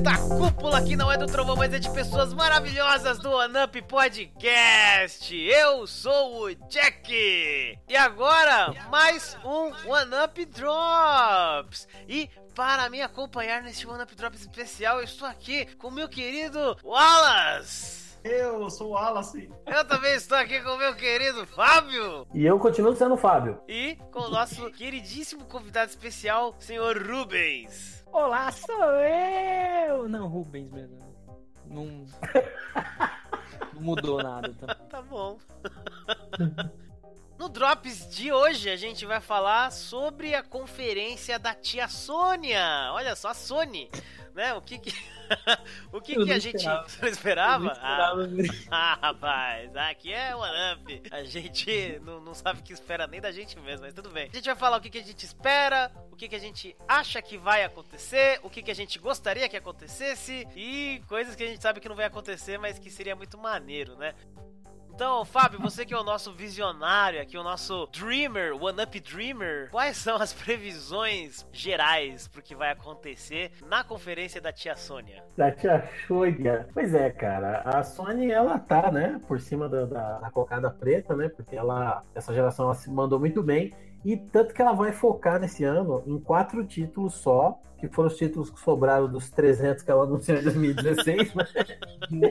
esta cúpula que não é do trovão, mas é de pessoas maravilhosas do OneUp Podcast. Eu sou o Jack. E agora, mais um OneUp Drops. E para me acompanhar neste OneUp Drops especial, eu estou aqui com meu querido Wallace. Eu sou o Wallace. Eu também estou aqui com o meu querido Fábio. E eu continuo sendo o Fábio. E com o nosso queridíssimo convidado especial, senhor Rubens. Olá, sou eu! Não, Rubens mesmo. Não, não mudou nada. Tá, tá bom. No Drops de hoje a gente vai falar sobre a conferência da tia Sônia. Olha só, a Sony né? O que que, o que, que a gente esperava. não esperava? Não esperava ah, ah, rapaz, aqui é o Up. A gente não, não sabe o que espera nem da gente mesmo, mas tudo bem. A gente vai falar o que, que a gente espera, o que, que a gente acha que vai acontecer, o que, que a gente gostaria que acontecesse e coisas que a gente sabe que não vai acontecer, mas que seria muito maneiro, né? Então, Fábio, você que é o nosso visionário aqui, o nosso Dreamer, One Up Dreamer, quais são as previsões gerais pro que vai acontecer na conferência da tia Sônia? Da tia Sônia. Pois é, cara, a Sony, ela tá, né, por cima da, da, da cocada preta, né, porque ela, essa geração, ela se mandou muito bem. E tanto que ela vai focar nesse ano em quatro títulos só, que foram os títulos que sobraram dos 300 que ela anunciou em 2016. Né?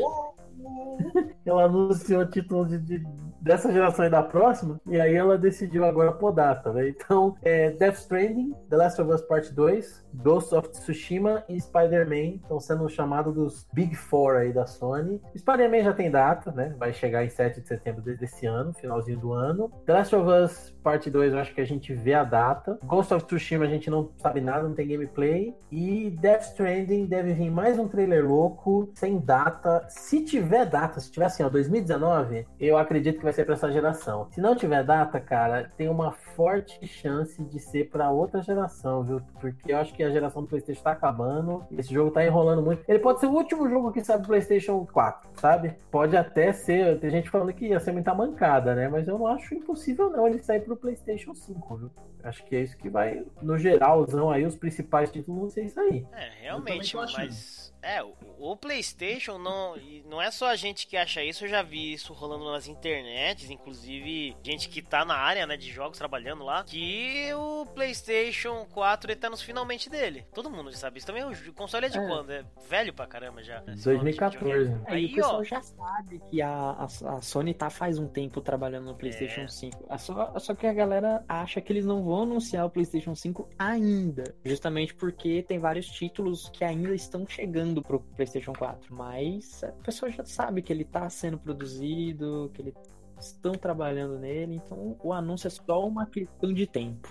Ela anunciou título de, de, dessa geração e da próxima, e aí ela decidiu agora por data, né? Então, é Death Stranding, The Last of Us Part 2, Ghost of Tsushima e Spider-Man estão sendo chamados dos Big Four aí da Sony. Spider-Man já tem data, né? Vai chegar em 7 de setembro desse ano, finalzinho do ano. The Last of Us Parte 2, eu acho que a gente vê a data. Ghost of Tsushima a gente não sabe nada, não tem gameplay. E Death Stranding deve vir mais um trailer louco, sem data. Se tiver data, se tiver assim, ó, 2019, eu acredito que vai ser para essa geração. Se não tiver data, cara, tem uma forte chance de ser para outra geração, viu? Porque eu acho que a geração do PlayStation tá acabando. Esse jogo tá enrolando muito. Ele pode ser o último jogo que sabe do PlayStation 4, sabe? Pode até ser. Tem gente falando que ia ser muita mancada, né? Mas eu não acho impossível, não, ele sair pro PlayStation 5, viu? Acho que é isso que vai, no geralzão aí, os principais títulos vão ser isso aí. É, realmente, mas é, o, o, PlayStation não, não é só a gente que acha isso, eu já vi isso rolando nas internets, inclusive gente que tá na área, né, de jogos trabalhando lá, que o PlayStation 4 ele tá nos finalmente dele. Todo mundo já sabe isso. Também o console é de é. quando? É velho pra caramba já. 2014. Tipo Aí, o pessoal ó, já sabe que a, a, a, Sony tá faz um tempo trabalhando no PlayStation é. 5. É só, só que a galera acha que eles não vão anunciar o PlayStation 5 ainda, justamente porque tem vários títulos que ainda estão chegando chegando pro PlayStation 4, mas a pessoa já sabe que ele tá sendo produzido, que eles estão trabalhando nele, então o anúncio é só uma questão de tempo.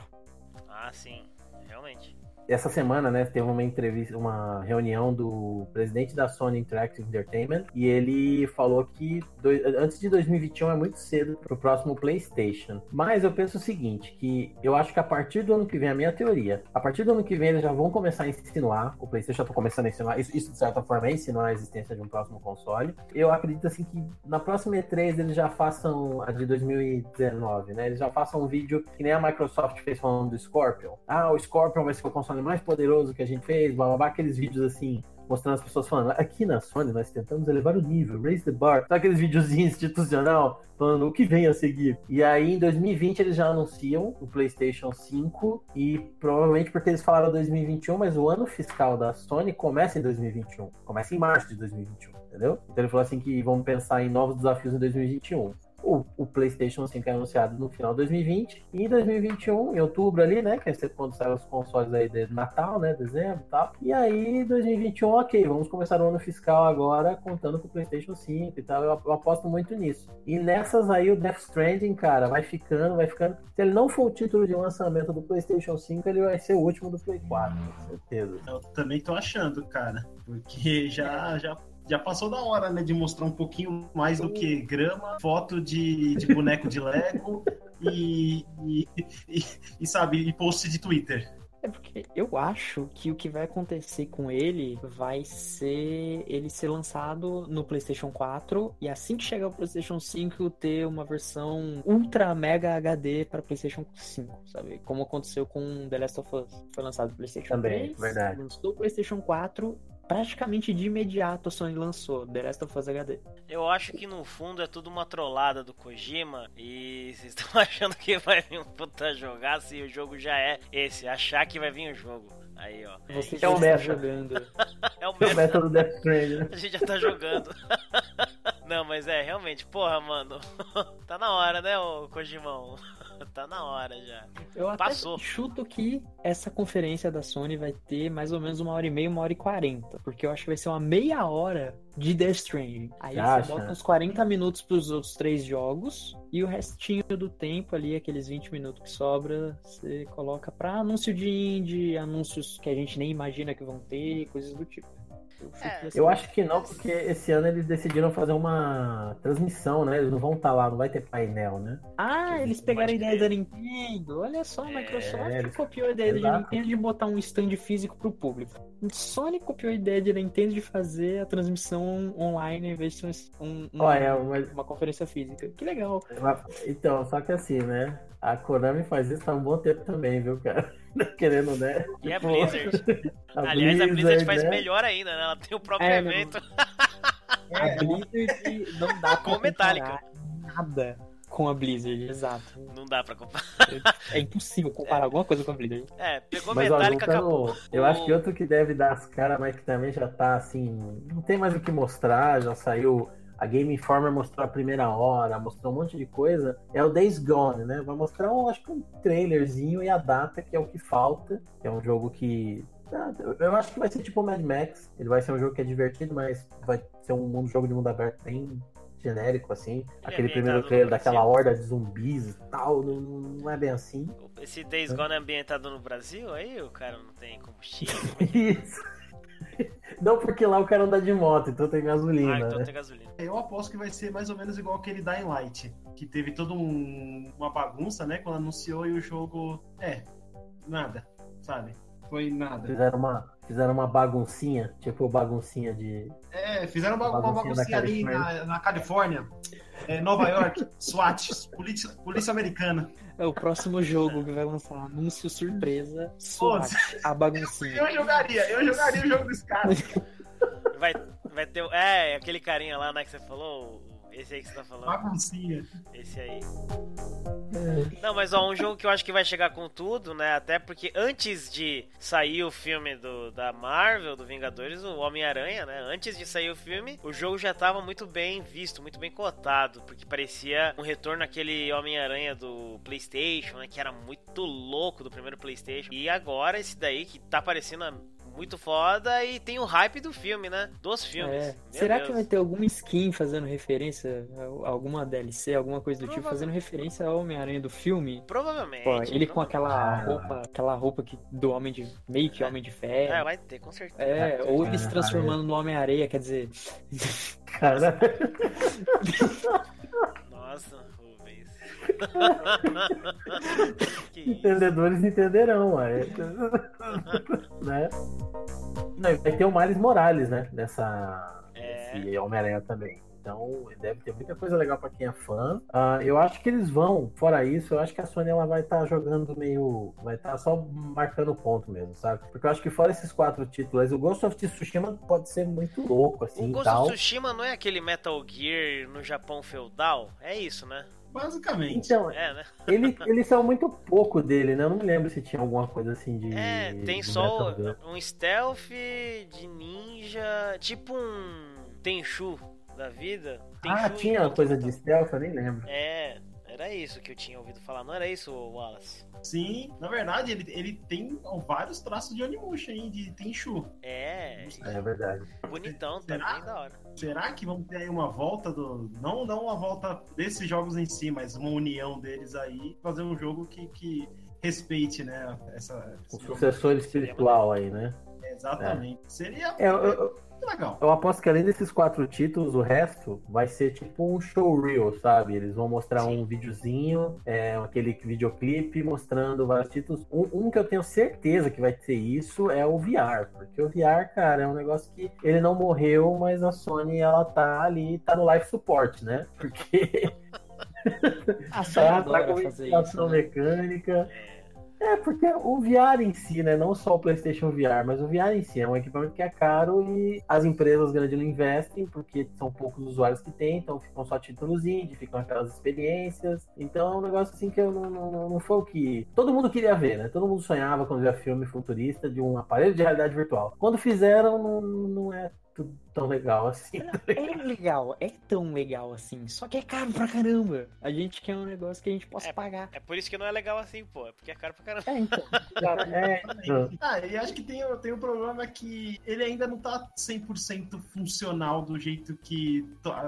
Ah, sim, essa semana, né, teve uma entrevista, uma reunião do presidente da Sony Interactive Entertainment e ele falou que antes de 2021 é muito cedo para o próximo PlayStation. Mas eu penso o seguinte, que eu acho que a partir do ano que vem, a minha teoria, a partir do ano que vem eles já vão começar a insinuar, o PlayStation já está começando a insinuar, isso, isso, de certa forma é insinuar a existência de um próximo console. Eu acredito assim que na próxima E3 eles já façam a de 2019, né? Eles já façam um vídeo que nem a Microsoft fez falando do Scorpion. Ah, o Scorpion vai ser o console mais poderoso que a gente fez, blá, blá, blá aqueles vídeos assim, mostrando as pessoas falando, aqui na Sony nós tentamos elevar o nível, raise the bar, sabe aqueles videozinhos institucional falando o que vem a seguir. E aí em 2020 eles já anunciam o PlayStation 5 e provavelmente porque eles falaram 2021, mas o ano fiscal da Sony começa em 2021, começa em março de 2021, entendeu? Então ele falou assim que vamos pensar em novos desafios em 2021 o, o PlayStation 5 é anunciado no final de 2020 e em 2021, em outubro ali, né, que é quando saem os consoles aí de Natal, né, dezembro e tal. E aí 2021, ok, vamos começar o ano fiscal agora contando com o PlayStation 5 e tal. Eu, eu aposto muito nisso. E nessas aí o Death Stranding, cara, vai ficando, vai ficando. Se ele não for o título de lançamento do PlayStation 5, ele vai ser o último do Play 4, com certeza. Eu também tô achando, cara, porque já já já passou da hora, né, de mostrar um pouquinho mais do que grama, foto de, de boneco de Lego e, e, e, e, sabe, e post de Twitter. É porque eu acho que o que vai acontecer com ele vai ser ele ser lançado no PlayStation 4 e assim que chegar o PlayStation 5 ter uma versão ultra mega HD para PlayStation 5, sabe? Como aconteceu com The Last of Us. Foi lançado no PlayStation Também, 3, verdade. lançou o PlayStation 4 praticamente de imediato a Sony lançou The Last of Us HD. Eu acho que no fundo é tudo uma trollada do Kojima e vocês estão achando que vai vir um puta jogar se o jogo já é esse, achar que vai vir o jogo. Aí, ó. Você é já o meta. jogando. é o O método. método Death Stranding. A gente já tá jogando. Não, mas é, realmente, porra, mano. tá na hora, né, ô Kojimão? tá na hora já. Eu até Passou. chuto que essa conferência da Sony vai ter mais ou menos uma hora e meia, uma hora e quarenta. Porque eu acho que vai ser uma meia hora de Death Stranding. Aí Você você acha? bota uns 40 minutos pros outros três jogos. E o restinho do tempo ali, aqueles 20 minutos que sobra, você coloca pra anúncio de indie, anúncios que a gente nem imagina que vão ter, coisas do tipo. É, Eu acho que não, porque esse ano eles decidiram fazer uma transmissão, né? Eles não vão estar lá, não vai ter painel, né? Ah, eles pegaram a ideia da Nintendo. Olha só, a É, Microsoft eles- copiou a ideia da. Nintendo de botar um stand físico pro público. Sony copiou a ideia da Nintendo de fazer a transmissão online em vez de ser um, um- Olha, mas- uma conferência física. Que legal. Então, só que assim, né? A Konami faz isso há um bom tempo também, viu, cara? Querendo, né? E a Tipo, Blizzard. a Aliás, a Blizzard faz né? melhor ainda, né? Ela tem o próprio É, não- evento. A Blizzard não dá pra Com Metallica. comparar nada com a Blizzard, exato. Não dá pra comparar. É impossível comparar alguma coisa com a Blizzard. É, pegou Mas, ó, Metallica, acabou. juntando, eu acho que outro que deve dar as caras, mas que também já tá assim, não tem mais o que mostrar, já saiu. A Game Informer mostrou a primeira hora, mostrou um monte de coisa. É o Days Gone, né? Vai mostrar, um, acho que um trailerzinho e a data, que é o que falta. Que é um jogo que. ah, Eu acho que vai ser tipo o Mad Max. Ele vai ser um jogo que é divertido, mas vai ser um mundo, jogo de mundo aberto bem genérico, assim. Aquele ambientado primeiro trailer daquela horda de zumbis e tal, não, não é bem assim. Esse Days Gone é ambientado no Brasil, aí o cara não tem combustível. Isso. Não, porque lá o cara anda de moto, então tem gasolina, ah, então né? tem gasolina. Eu aposto que vai ser mais ou menos igual aquele Dying Light, que teve toda um- uma bagunça, né? Quando anunciou e o jogo. É, nada, sabe? Foi nada. Fizeram uma, fizeram uma baguncinha, tipo baguncinha de. É, fizeram uma, uma Baguncinha da baguncinha ali na, na Califórnia, é, Nova York, SWAT, polícia, polícia americana. É o próximo jogo que vai lançar. Anúncio surpresa. SWAT, a baguncinha. Eu jogaria, eu jogaria o jogo desse cara. Vai, vai ter. o- É, aquele carinha lá, né, que você falou. Esse aí que você tá falando. Baguncinha. Esse aí. Não, mas ó, um jogo que eu acho que vai chegar com tudo, né? Até porque antes de sair o filme do, da Marvel, do Vingadores, o Homem-Aranha, né? Antes de sair o filme, o jogo já tava muito bem visto, muito bem cotado, porque parecia um retorno àquele Homem-Aranha do PlayStation, né? Que era muito louco do primeiro PlayStation. E agora esse daí que tá parecendo muito foda e tem o hype do filme, né? Dos filmes. É. Será Deus. que vai ter alguma skin fazendo referência, a alguma DLC, alguma coisa do tipo, fazendo referência ao Homem-Aranha do filme? Provavelmente. Pô, ele com provavelmente. aquela Ah. roupa, aquela roupa que, do Homem de. meio que Homem de É, Ferro. vai ter, com certeza. É, ou ele se Ah, transformando no Homem-Areia, quer dizer. Cara, Nossa, entendedores entenderão, ué. né? Não, vai ter o Miles Morales, né? Nessa. É. Homem-Aranha também. Então deve ter muita coisa legal pra quem é fã. Ah, eu acho que eles vão, fora isso, eu acho que a Sony ela vai estar jogando meio. Vai estar só marcando ponto mesmo, sabe? Porque eu acho que fora esses quatro títulos, o Ghost of Tsushima pode ser muito louco, assim O Ghost tal. of Tsushima não é aquele Metal Gear no Japão feudal? É isso, né? Basicamente. Então, É, né? ele, eles são muito pouco dele, né? Eu não me lembro se tinha alguma coisa assim de. É, tem de só um stealth de ninja, tipo um Tenchu da vida. Ah, Tenchu e tinha coisa de stealth, eu nem lembro. É, era isso que eu tinha ouvido falar. Não era isso, Wallace? Sim, na verdade, ele, ele tem vários traços de Onimusha, hein? De Tenchu. É, É verdade. bonitão Será? também, da hora. Será que vamos ter aí uma volta do. Não, não uma volta desses jogos em si, mas uma união deles aí, fazer um jogo que, que respeite, né? Essa. O sucessor espiritual aí, né? Exatamente. Seria É, eu, legal. eu aposto que além desses quatro títulos, o resto vai ser tipo um showreel, sabe? Eles vão mostrar Sim. um videozinho, é, aquele videoclipe mostrando vários títulos. Um, um que eu tenho certeza que vai ser isso é o VR, porque o VR, cara, é um negócio que ele não morreu, mas a Sony ela tá ali, tá no life support, né? Porque A Sony tá, tá adora com fazer isso. né? mecânica. É. É, porque o VR em si, né? Não só o PlayStation VR, mas o VR em si é um equipamento que é caro e as empresas grandes não investem, porque são poucos usuários que tem, então ficam só títulos indie, ficam aquelas experiências. Então é um negócio assim que eu não, não, não foi o que. Todo mundo queria ver, né? Todo mundo sonhava quando via filme futurista de um aparelho de realidade virtual. Quando fizeram, não, não é tudo tão legal assim. É legal, é tão legal assim. Só que é caro pra caramba. A gente quer um negócio que a gente possa é, pagar. É por isso que não é legal assim, pô. É porque é caro pra caramba. É, então. é, ah, e acho que tem, tem um problema que ele ainda não tá 100% funcional do jeito que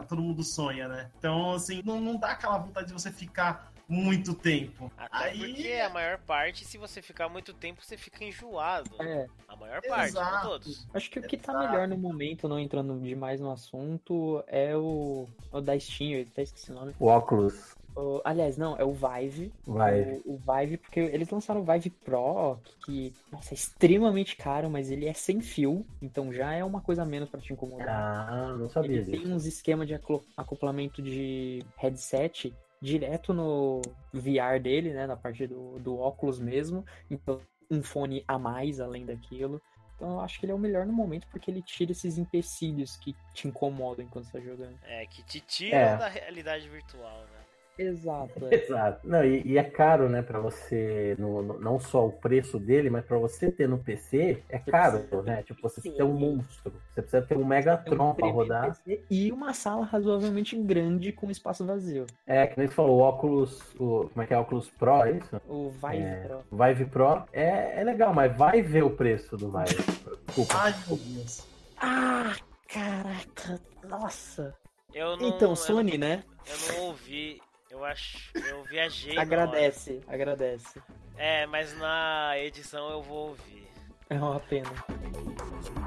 todo mundo sonha, né? Então, assim, não, não dá aquela vontade de você ficar muito tempo. Até Aí... porque a maior parte, se você ficar muito tempo, você fica enjoado. É. A maior parte, Exato. não todos. Acho que o que tá melhor no momento, não entrando demais no assunto, é o, o da Steam, eu até esqueci o nome. O óculos. O, aliás, não, é o Vive. Vive. O, o, Vive, porque eles lançaram o Vive Pro, que, nossa, é extremamente caro, mas ele é sem fio, então já é uma coisa menos para te incomodar. Ah, não sabia ele disso. Tem uns esquemas de acoplamento de headset direto no VR dele, né, na parte do, do óculos mesmo. Então, um fone a mais além daquilo. Então eu acho que ele é o melhor no momento porque ele tira esses empecilhos que te incomodam enquanto você tá jogando. É, que te tiram é. da realidade virtual, né? Exato. É. Exato. Não, e, e, é caro, né, para você, no, no, não só o preço dele, mas para você ter no PC, é caro, né? Tipo, você precisa ter um monstro. Você precisa ter um Megatron um para rodar. e uma sala razoavelmente grande com espaço vazio. É, que nem você falou, o óculos, o, como é que é, o óculos Pro, é isso? O Vive é, Pro. Vive Pro é, é legal, mas vai ver o preço do Vive. Desculpa. Ai, meu Deus. Ah, caraca, nossa. Eu não, então, Sony, eu não, né? Eu não ouvi eu acho. Eu viajei. agradece, agradece. É, mas na edição eu vou ouvir. É uma pena.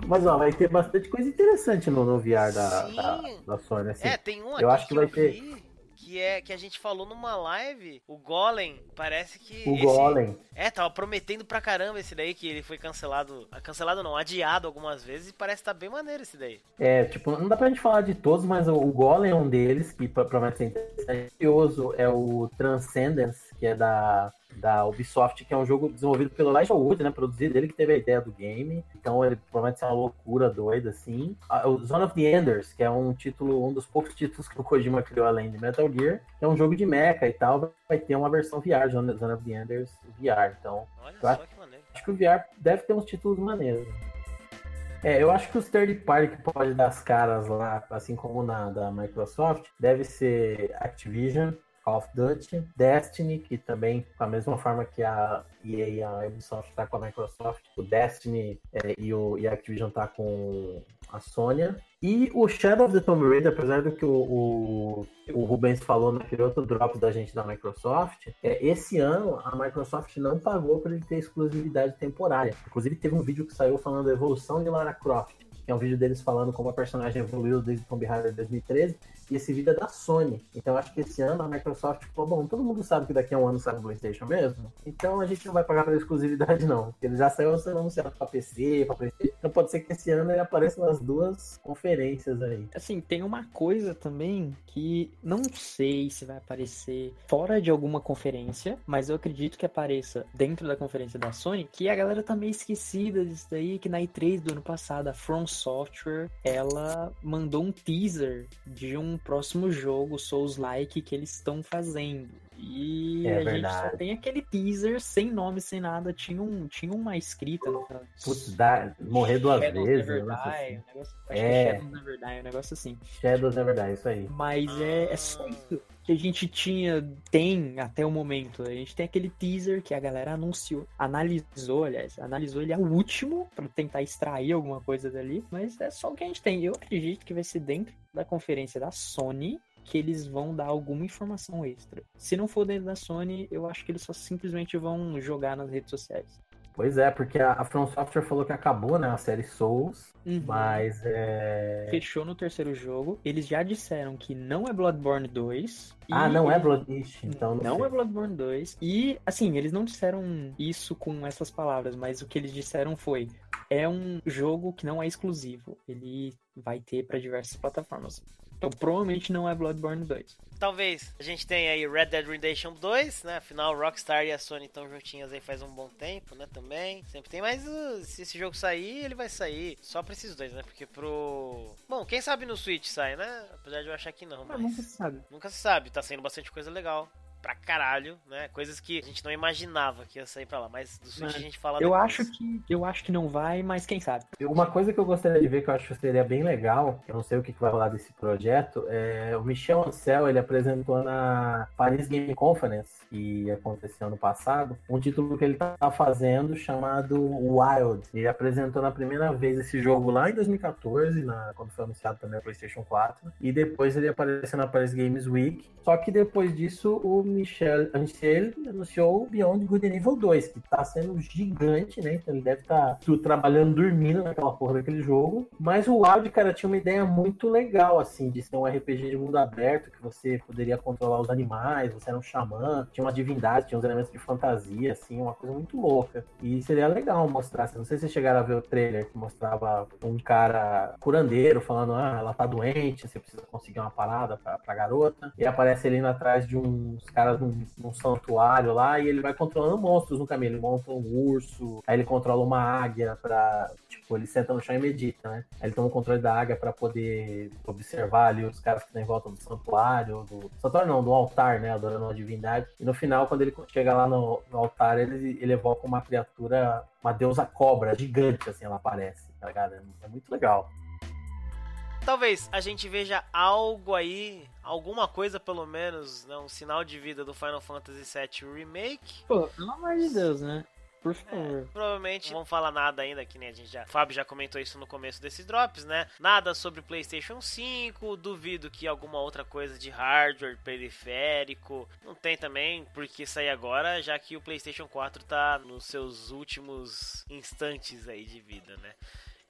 Mas ó, vai ter bastante coisa interessante no, no VR da, da, da, Sony. Assim. É, tem um aqui eu acho que, que vai ter que é que a gente falou numa live, o Golem, parece que. O esse, Golem. É, tava prometendo pra caramba esse daí, que ele foi cancelado. Cancelado não, adiado algumas vezes e parece que tá bem maneiro esse daí. É, tipo, não dá pra gente falar de todos, mas o, o Golem é um deles, que promete ser interessante. É o Transcendence, que é da da Ubisoft, que é um jogo desenvolvido pelo Elijah Wood, né? Produzido ele que teve a ideia do game. Então ele promete ser uma loucura doida, assim. O Zone of the Enders, que é um título, um dos poucos títulos que o Kojima criou além de Metal Gear, que é um jogo de mecha e tal. Vai ter uma versão VR, Zone of the Enders VR. Então, Olha só acho, que maneiro. Acho que o VR deve ter uns títulos maneiros. É, eu acho que os third party que pode dar as caras lá, assim como na da Microsoft, deve ser Activision, Call of Duty, Destiny, que também, da mesma forma que a EA e a Ubisoft está com a Microsoft, o Destiny é, e, o, e a Activision tá com a Sony. E o Shadow of the Tomb Raider, apesar do que o, o, o Rubens falou naquele outro drop da gente da Microsoft, é, esse ano a Microsoft não pagou para ele ter exclusividade temporária. Inclusive teve um vídeo que saiu falando da evolução de Lara Croft, é um vídeo deles falando como a personagem evoluiu desde Tomb Raider 2013 e esse vídeo é da Sony. Então acho que esse ano a Microsoft falou, bom, todo mundo sabe que daqui a um ano sai o Playstation mesmo, então a gente não vai pagar pela exclusividade não, porque ele já saiu sendo anunciado pra PC, pra Playstation, então pode ser que esse ano ele apareça nas duas conferências aí. Assim, tem uma coisa também que não sei se vai aparecer fora de alguma conferência, mas eu acredito que apareça dentro da conferência da Sony, que a galera tá meio esquecida disso daí, que na E3 do ano passado, a From Software, ela mandou um teaser de um próximo jogo Souls-like que eles estão fazendo. E é a verdade. gente só tem aquele teaser sem nome, sem nada. Tinha, um, tinha uma escrita no Putz, dá, morrer duas Shadows vezes. Never die, assim. um negócio, é. é Shadows um negócio assim. Shadows Never Die, isso aí. Mas é, é só isso que a gente tinha, tem até o momento. A gente tem aquele teaser que a galera anunciou, analisou, aliás, analisou ele ao último para tentar extrair alguma coisa dali, mas é só o que a gente tem. Eu acredito que vai ser dentro da conferência da Sony que eles vão dar alguma informação extra. Se não for dentro da Sony, eu acho que eles só simplesmente vão jogar nas redes sociais. Pois é, porque a, From Software falou que acabou, né, a série Souls, uhum. mas é... Fechou no terceiro jogo. Eles já disseram que não é Bloodborne 2. Ah, não é Bloodborne, então não, não é Bloodborne 2. E, assim, eles não disseram isso com essas palavras, mas o que eles disseram foi é um jogo que não é exclusivo. Ele vai ter para diversas plataformas Então provavelmente não é Bloodborne 2. Talvez a gente tenha aí Red Dead Redemption 2, né? Afinal, Rockstar e a Sony estão juntinhas aí faz um bom tempo, né? Também. Sempre tem, mas uh, se esse jogo sair, ele vai sair só pra esses dois, né? Porque pro. Bom, quem sabe no Switch sai, né? Apesar de eu achar que não. Mas... Nunca se sabe. Nunca se sabe, tá saindo bastante coisa legal pra caralho, né? Coisas que a gente não imaginava que ia sair pra lá, mas do Switch a gente fala Eu depois. acho que eu acho que não vai, mas quem sabe. Uma coisa que eu gostaria de ver que eu acho que seria bem legal, eu não sei o que, que vai rolar desse projeto, é o Michel Ancel, ele apresentou na Paris Game Conference, que aconteceu ano passado, um título que ele tá fazendo chamado Wild. Ele apresentou na primeira vez esse jogo lá em 2014, na, quando foi anunciado também a PlayStation 4, e depois ele apareceu na Paris Games Week. Só que depois disso o Michel Ancel anunciou Beyond Good and Evil 2, que tá sendo gigante, né? Então ele deve estar tá trabalhando dormindo naquela porra daquele jogo. Mas o Wild, cara, tinha uma ideia muito legal, assim, de ser um RPG de mundo aberto, que você poderia controlar os animais, você era um xamã, tinha uma divindade, tinha uns elementos de fantasia, assim, uma coisa muito louca. E seria legal mostrar, assim, não sei se vocês chegaram a ver o trailer que mostrava um cara curandeiro falando, ah, ela tá doente, você precisa conseguir uma parada pra, pra garota. E aparece ele indo atrás de uns caras caras num, num, santuário lá e ele vai controlando monstros no caminho. Ele monta um urso, aí ele controla uma águia pra. Tipo, ele senta no chão e medita, né? Aí ele toma o controle da águia para poder observar ali os caras que estão em volta do santuário, do. Santuário não, do altar, né? Adorando uma divindade. E no final, quando ele chega lá no, no altar, ele, ele evoca uma criatura, uma deusa cobra gigante, assim, ela aparece, tá ligado? É muito legal. Talvez a gente veja algo aí, alguma coisa pelo menos, né, um sinal de vida do Final Fantasy VII Remake. Pô, pelo amor de Deus, né? Por favor. É, provavelmente não vão falar nada ainda, que nem a gente já. O Fábio já comentou isso no começo desses drops, né? Nada sobre PlayStation 5. Duvido que alguma outra coisa de hardware, periférico. Não tem também, porque sair agora, já que o PlayStation 4 tá nos seus últimos instantes aí de vida, né?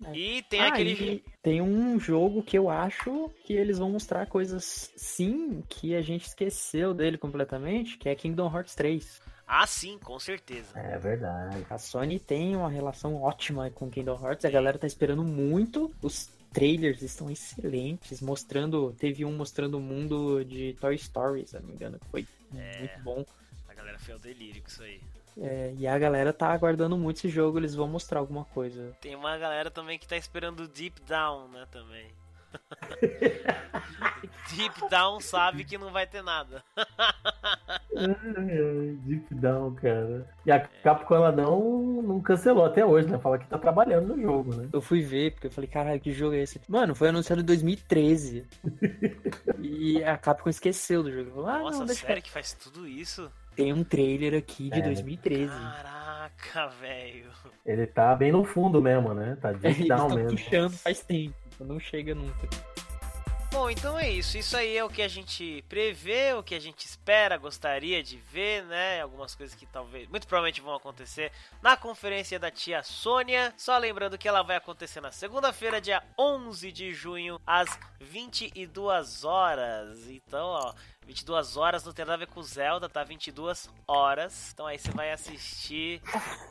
É. E tem ah, aquele. tem um jogo que eu acho que eles vão mostrar coisas sim que a gente esqueceu dele completamente, que é Kingdom Hearts 3. Ah, sim, com certeza. É verdade. A Sony tem uma relação ótima com Kingdom Hearts, a galera tá esperando muito. Os trailers estão excelentes, mostrando. Teve um mostrando o mundo de Toy Story, se não me engano, que foi é, muito bom. A galera fez o delírio com isso aí. É, e a galera tá aguardando muito esse jogo, eles vão mostrar alguma coisa. Tem uma galera também que tá esperando Deep Down, né, também. Deep Down sabe que não vai ter nada. Deep Down, cara. E a Capcom ela não, não cancelou até hoje, né? Fala que tá trabalhando no jogo, né? Eu fui ver, porque eu falei, caralho, que jogo é esse? Mano, foi anunciado em 2013. e a Capcom esqueceu do jogo. Falou, ah, Nossa, não, sério que faz tudo isso? Tem um trailer aqui de é. 2013. Caraca, velho. Ele tá bem no fundo mesmo, né? Tá deep down tá mesmo. puxando faz tempo, não chega nunca. Bom, então é isso. Isso aí é o que a gente prevê, o que a gente espera, gostaria de ver, né? Algumas coisas que talvez, muito provavelmente vão acontecer na conferência da tia Sônia. Só lembrando que ela vai acontecer na segunda-feira, dia 11 de junho, às 22 horas. Então, ó, 22 horas não tem nada a ver com Zelda, tá? 22 horas. Então aí você vai assistir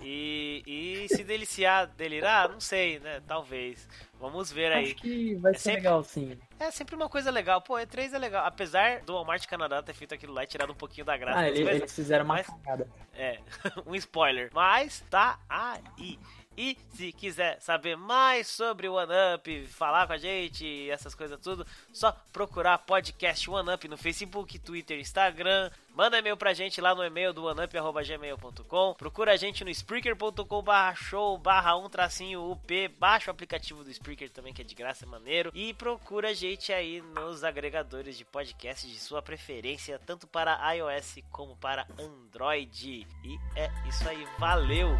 e, e se deliciar, delirar? Não sei, né? Talvez. Vamos ver aí. Acho que vai é ser sempre, legal, sim. É sempre uma coisa legal. Pô, E3 é legal. Apesar do Walmart Canadá ter feito aquilo lá e tirado um pouquinho da graça. Ah, ele, eles fizeram uma cagada. É, um spoiler. Mas tá aí. E se quiser saber mais sobre o OneUp, falar com a gente, essas coisas tudo, só procurar podcast OneUp no Facebook, Twitter, Instagram. Manda e-mail pra gente lá no e-mail do oneup.gmail.com. Procura a gente no spreaker.com barra show barra um tracinho UP. Baixa o aplicativo do Spreaker também, que é de graça, é maneiro. E procura a gente aí nos agregadores de podcast de sua preferência, tanto para iOS como para Android. E é isso aí, valeu!